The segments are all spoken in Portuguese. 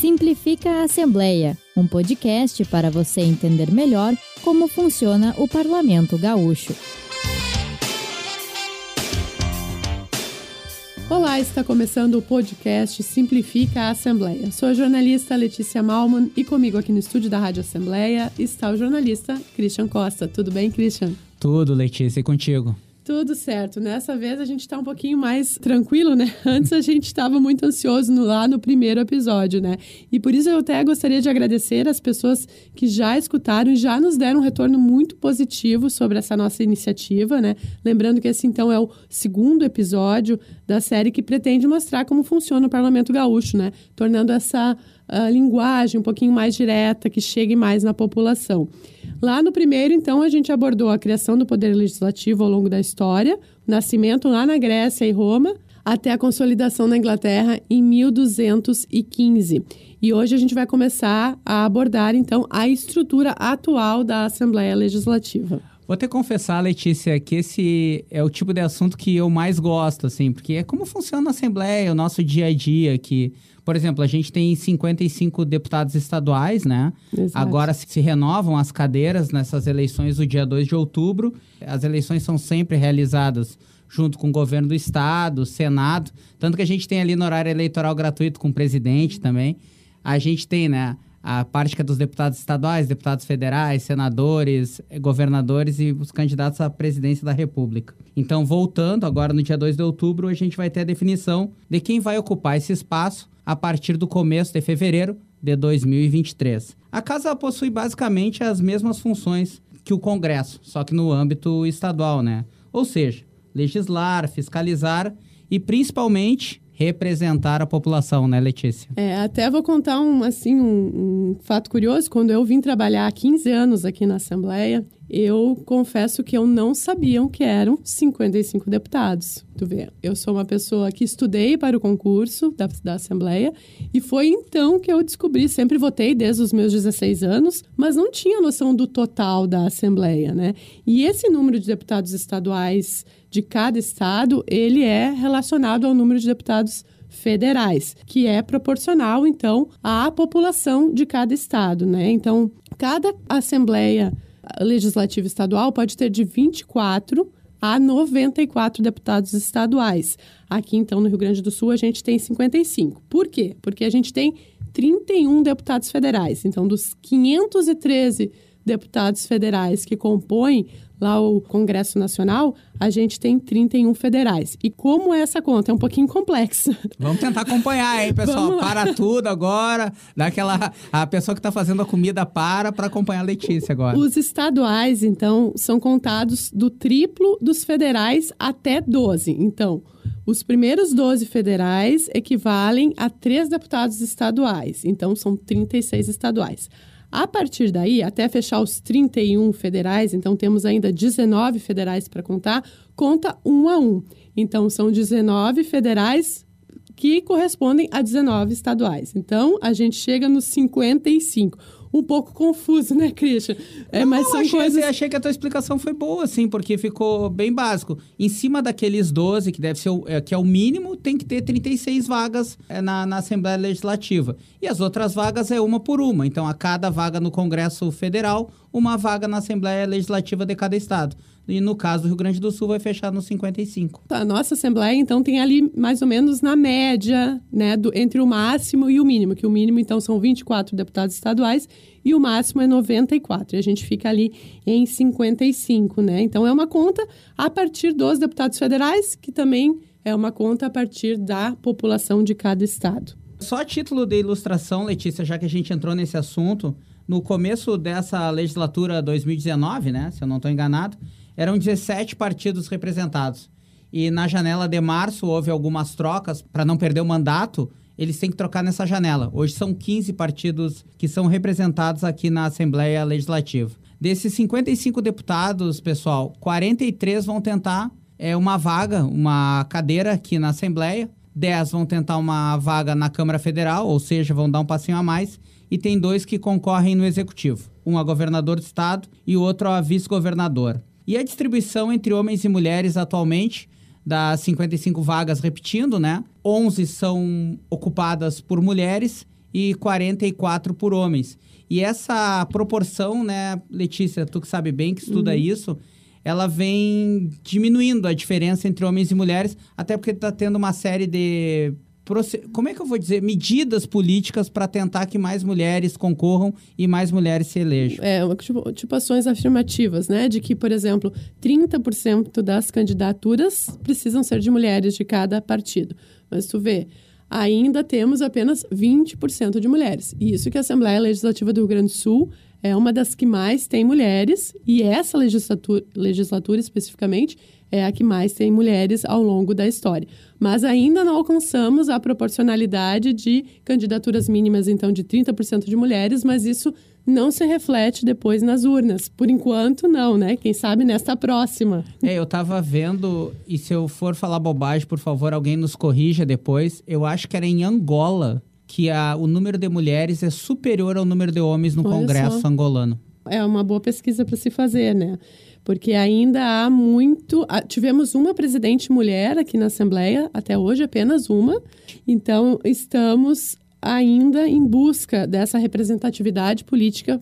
Simplifica a Assembleia, um podcast para você entender melhor como funciona o Parlamento Gaúcho. Olá, está começando o podcast Simplifica a Assembleia. Sou a jornalista Letícia Malman e comigo aqui no estúdio da Rádio Assembleia está o jornalista Christian Costa. Tudo bem, Christian? Tudo, Letícia, e contigo? Tudo certo. Nessa vez a gente está um pouquinho mais tranquilo, né? Antes a gente estava muito ansioso no, lá no primeiro episódio, né? E por isso eu até gostaria de agradecer as pessoas que já escutaram e já nos deram um retorno muito positivo sobre essa nossa iniciativa, né? Lembrando que esse então é o segundo episódio da série que pretende mostrar como funciona o Parlamento Gaúcho, né? Tornando essa uh, linguagem um pouquinho mais direta, que chegue mais na população. Lá no primeiro, então, a gente abordou a criação do poder legislativo ao longo da história, nascimento lá na Grécia e Roma, até a consolidação na Inglaterra em 1215. E hoje a gente vai começar a abordar, então, a estrutura atual da Assembleia Legislativa. Vou até confessar, Letícia, que esse é o tipo de assunto que eu mais gosto, assim, porque é como funciona a Assembleia, o nosso dia a dia, que por exemplo, a gente tem 55 deputados estaduais, né? Exato. Agora se renovam as cadeiras nessas eleições do dia 2 de outubro. As eleições são sempre realizadas junto com o governo do estado, Senado, tanto que a gente tem ali no horário eleitoral gratuito com o presidente também. A gente tem, né, a parte que é dos deputados estaduais, deputados federais, senadores, governadores e os candidatos à presidência da República. Então, voltando, agora no dia 2 de outubro, a gente vai ter a definição de quem vai ocupar esse espaço a partir do começo de fevereiro de 2023. A casa possui basicamente as mesmas funções que o Congresso, só que no âmbito estadual, né? Ou seja, legislar, fiscalizar e principalmente representar a população, né, Letícia? É, até vou contar um, assim, um, um fato curioso. Quando eu vim trabalhar há 15 anos aqui na Assembleia, eu confesso que eu não sabia que eram 55 deputados. Tu vê, eu sou uma pessoa que estudei para o concurso da, da Assembleia e foi então que eu descobri, sempre votei desde os meus 16 anos, mas não tinha noção do total da Assembleia, né? E esse número de deputados estaduais de cada estado, ele é relacionado ao número de deputados federais, que é proporcional, então, à população de cada estado, né? Então, cada assembleia legislativa estadual pode ter de 24 a 94 deputados estaduais. Aqui, então, no Rio Grande do Sul, a gente tem 55. Por quê? Porque a gente tem 31 deputados federais. Então, dos 513 deputados federais que compõem lá o Congresso Nacional, a gente tem 31 federais. E como é essa conta? É um pouquinho complexa. Vamos tentar acompanhar, hein, pessoal? Para tudo agora. Daquela a pessoa que está fazendo a comida para para acompanhar a Letícia agora. Os estaduais, então, são contados do triplo dos federais até 12. Então, os primeiros 12 federais equivalem a três deputados estaduais. Então, são 36 estaduais. A partir daí, até fechar os 31 federais, então temos ainda 19 federais para contar, conta um a um. Então, são 19 federais que correspondem a 19 estaduais. Então, a gente chega nos 55 um pouco confuso, né, Christian? É, mas são achei, coisas... achei que a tua explicação foi boa, assim, porque ficou bem básico. Em cima daqueles 12, que deve ser o, é, que é o mínimo, tem que ter 36 vagas é, na, na Assembleia Legislativa. E as outras vagas é uma por uma. Então, a cada vaga no Congresso Federal, uma vaga na Assembleia Legislativa de cada estado. E no caso do Rio Grande do Sul vai fechar nos 55. A nossa Assembleia, então, tem ali mais ou menos na média, né, do, entre o máximo e o mínimo, que o mínimo, então, são 24 deputados estaduais e o máximo é 94. E a gente fica ali em 55, né? Então, é uma conta a partir dos deputados federais, que também é uma conta a partir da população de cada estado. Só a título de ilustração, Letícia, já que a gente entrou nesse assunto, no começo dessa legislatura 2019, né, se eu não estou enganado, eram 17 partidos representados. E na janela de março houve algumas trocas para não perder o mandato. Eles têm que trocar nessa janela. Hoje são 15 partidos que são representados aqui na Assembleia Legislativa. Desses 55 deputados, pessoal, 43 vão tentar é, uma vaga, uma cadeira aqui na Assembleia. 10 vão tentar uma vaga na Câmara Federal, ou seja, vão dar um passinho a mais e tem dois que concorrem no executivo, um a governador do estado e o outro a vice-governador. E a distribuição entre homens e mulheres atualmente das 55 vagas, repetindo, né? 11 são ocupadas por mulheres e 44 por homens. E essa proporção, né, Letícia, tu que sabe bem, que estuda uhum. isso, ela vem diminuindo a diferença entre homens e mulheres, até porque está tendo uma série de como é que eu vou dizer, medidas políticas para tentar que mais mulheres concorram e mais mulheres se elejam. É, tipo, tipo ações afirmativas, né? De que, por exemplo, 30% das candidaturas precisam ser de mulheres de cada partido. Mas tu vê, ainda temos apenas 20% de mulheres. E isso que a Assembleia Legislativa do Rio Grande do Sul é uma das que mais tem mulheres, e essa legislatura, legislatura especificamente é a que mais tem mulheres ao longo da história. Mas ainda não alcançamos a proporcionalidade de candidaturas mínimas, então, de 30% de mulheres, mas isso não se reflete depois nas urnas. Por enquanto, não, né? Quem sabe nesta próxima. É, eu tava vendo, e se eu for falar bobagem, por favor, alguém nos corrija depois. Eu acho que era em Angola que a, o número de mulheres é superior ao número de homens no Olha Congresso só. angolano. É uma boa pesquisa para se fazer, né? Porque ainda há muito. Tivemos uma presidente mulher aqui na Assembleia, até hoje apenas uma. Então, estamos ainda em busca dessa representatividade política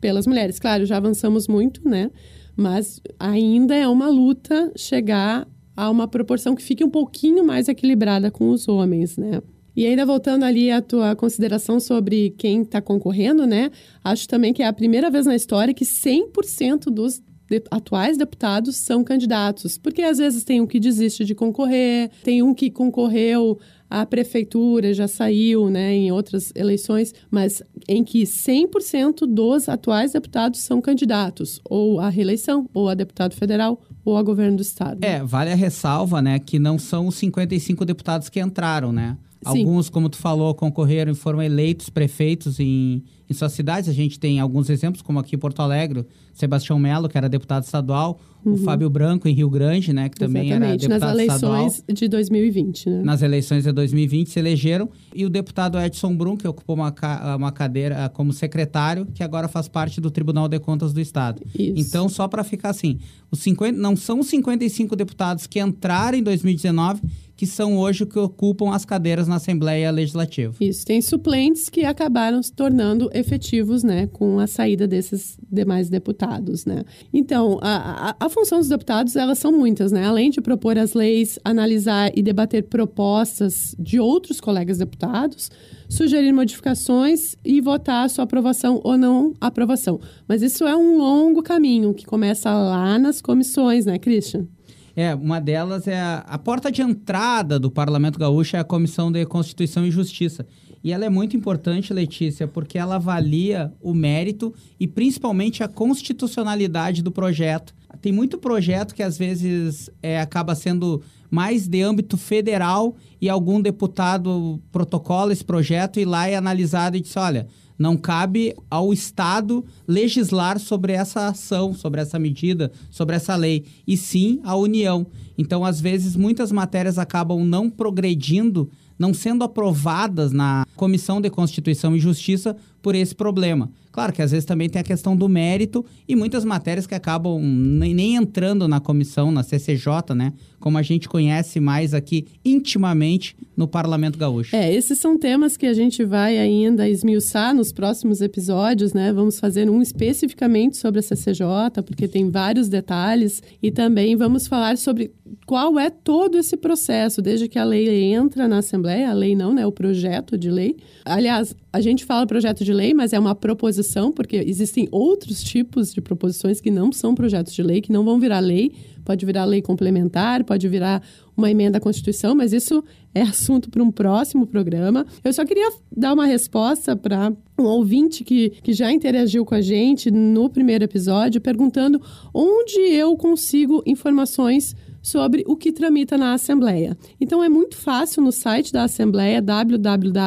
pelas mulheres. Claro, já avançamos muito, né? Mas ainda é uma luta chegar a uma proporção que fique um pouquinho mais equilibrada com os homens, né? E ainda voltando ali à tua consideração sobre quem está concorrendo, né? Acho também que é a primeira vez na história que 100% dos de, atuais deputados são candidatos. Porque às vezes tem um que desiste de concorrer, tem um que concorreu à prefeitura, já saiu né, em outras eleições, mas em que 100% dos atuais deputados são candidatos, ou à reeleição, ou a deputado federal, ou a governo do estado. É, vale a ressalva, né, que não são os 55 deputados que entraram, né? Alguns, como tu falou, concorreram e foram eleitos prefeitos em, em suas cidades. A gente tem alguns exemplos, como aqui em Porto Alegre, Sebastião Melo, que era deputado estadual, uhum. o Fábio Branco em Rio Grande, né, que também Exatamente, era deputado estadual. nas eleições de 2020, né? Nas eleições de 2020 se elegeram. E o deputado Edson Brum, que ocupou uma, uma cadeira como secretário, que agora faz parte do Tribunal de Contas do Estado. Isso. Então, só para ficar assim, os 50, não são os 55 deputados que entraram em 2019 que são hoje que ocupam as cadeiras na Assembleia Legislativa. Isso, tem suplentes que acabaram se tornando efetivos, né, com a saída desses demais deputados, né. Então, a, a, a função dos deputados, elas são muitas, né, além de propor as leis, analisar e debater propostas de outros colegas deputados, sugerir modificações e votar a sua aprovação ou não aprovação. Mas isso é um longo caminho que começa lá nas comissões, né, Christian? É, uma delas é a, a, porta de entrada do Parlamento Gaúcho é a Comissão de Constituição e Justiça. E ela é muito importante, Letícia, porque ela avalia o mérito e principalmente a constitucionalidade do projeto. Tem muito projeto que às vezes é, acaba sendo mais de âmbito federal e algum deputado protocola esse projeto e lá é analisado e diz, olha, não cabe ao Estado legislar sobre essa ação, sobre essa medida, sobre essa lei, e sim à União. Então, às vezes, muitas matérias acabam não progredindo, não sendo aprovadas na Comissão de Constituição e Justiça por esse problema. Claro que às vezes também tem a questão do mérito e muitas matérias que acabam nem entrando na comissão, na CCJ, né? Como a gente conhece mais aqui intimamente no Parlamento Gaúcho. É, esses são temas que a gente vai ainda esmiuçar nos próximos episódios, né? Vamos fazer um especificamente sobre a CCJ, porque tem vários detalhes, e também vamos falar sobre qual é todo esse processo, desde que a lei entra na Assembleia, a lei não, né? O projeto de lei. Aliás, a gente fala projeto de lei, mas é uma proposição, porque existem outros tipos de proposições que não são projetos de lei, que não vão virar lei. Pode virar lei complementar, pode virar uma emenda à Constituição, mas isso é assunto para um próximo programa. Eu só queria dar uma resposta para um ouvinte que, que já interagiu com a gente no primeiro episódio, perguntando onde eu consigo informações sobre o que tramita na Assembleia. Então é muito fácil no site da Assembleia www.al.rs.gov.br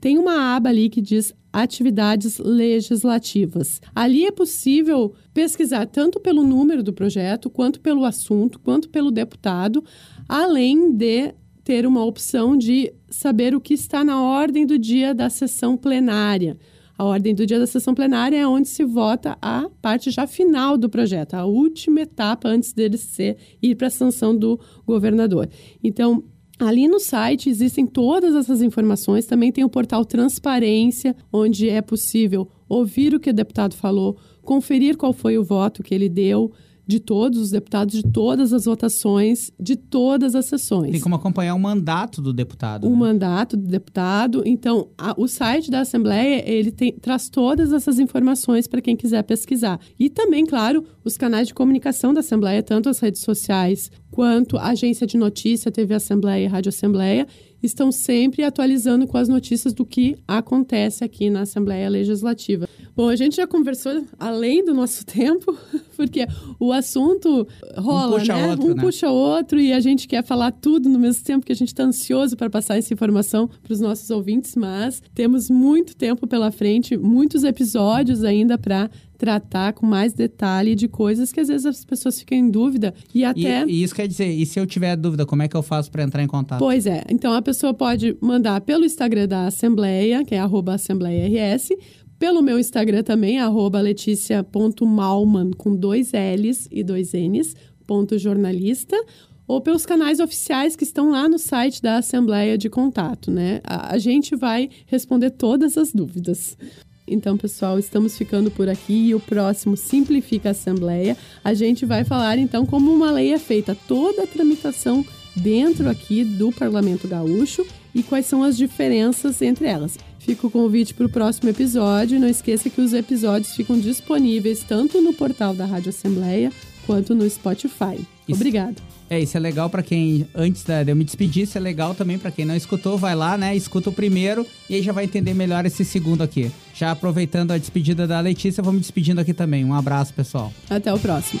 tem uma aba ali que diz atividades legislativas. Ali é possível pesquisar tanto pelo número do projeto, quanto pelo assunto, quanto pelo deputado, além de ter uma opção de saber o que está na ordem do dia da sessão plenária. A ordem do dia da sessão plenária é onde se vota a parte já final do projeto, a última etapa antes dele ser ir para a sanção do governador. Então, Ali no site existem todas essas informações. Também tem o portal Transparência, onde é possível ouvir o que o deputado falou, conferir qual foi o voto que ele deu de todos os deputados, de todas as votações, de todas as sessões. Tem como acompanhar o mandato do deputado. O né? mandato do deputado. Então, a, o site da Assembleia, ele tem, traz todas essas informações para quem quiser pesquisar. E também, claro, os canais de comunicação da Assembleia, tanto as redes sociais quanto a agência de notícia, TV Assembleia e Rádio Assembleia, estão sempre atualizando com as notícias do que acontece aqui na Assembleia Legislativa. Bom, a gente já conversou além do nosso tempo, porque o assunto rola, um puxa né? Outro, um né? puxa outro e a gente quer falar tudo no mesmo tempo, que a gente está ansioso para passar essa informação para os nossos ouvintes, mas temos muito tempo pela frente, muitos episódios ainda para tratar com mais detalhe de coisas que às vezes as pessoas ficam em dúvida e até E, e isso quer dizer, e se eu tiver dúvida, como é que eu faço para entrar em contato? Pois é. Então a pessoa pode mandar pelo Instagram da Assembleia, que é arroba AssembleiaRS, pelo meu Instagram também, arroba leticia.malman, com dois L's e dois N's, ponto jornalista, ou pelos canais oficiais que estão lá no site da Assembleia de Contato, né? A, a gente vai responder todas as dúvidas. Então, pessoal, estamos ficando por aqui e o próximo Simplifica a Assembleia. A gente vai falar então como uma lei é feita, toda a tramitação dentro aqui do Parlamento Gaúcho e quais são as diferenças entre elas. Fica o convite para o próximo episódio. Não esqueça que os episódios ficam disponíveis tanto no portal da Rádio Assembleia quanto no Spotify. Isso. Obrigada. É, isso é legal pra quem, antes da- de eu me despedir, isso é legal também pra quem não escutou, vai lá, né, escuta o primeiro e aí já vai entender melhor esse segundo aqui. Já aproveitando a despedida da Letícia, vou me despedindo aqui também. Um abraço, pessoal. Até o próximo.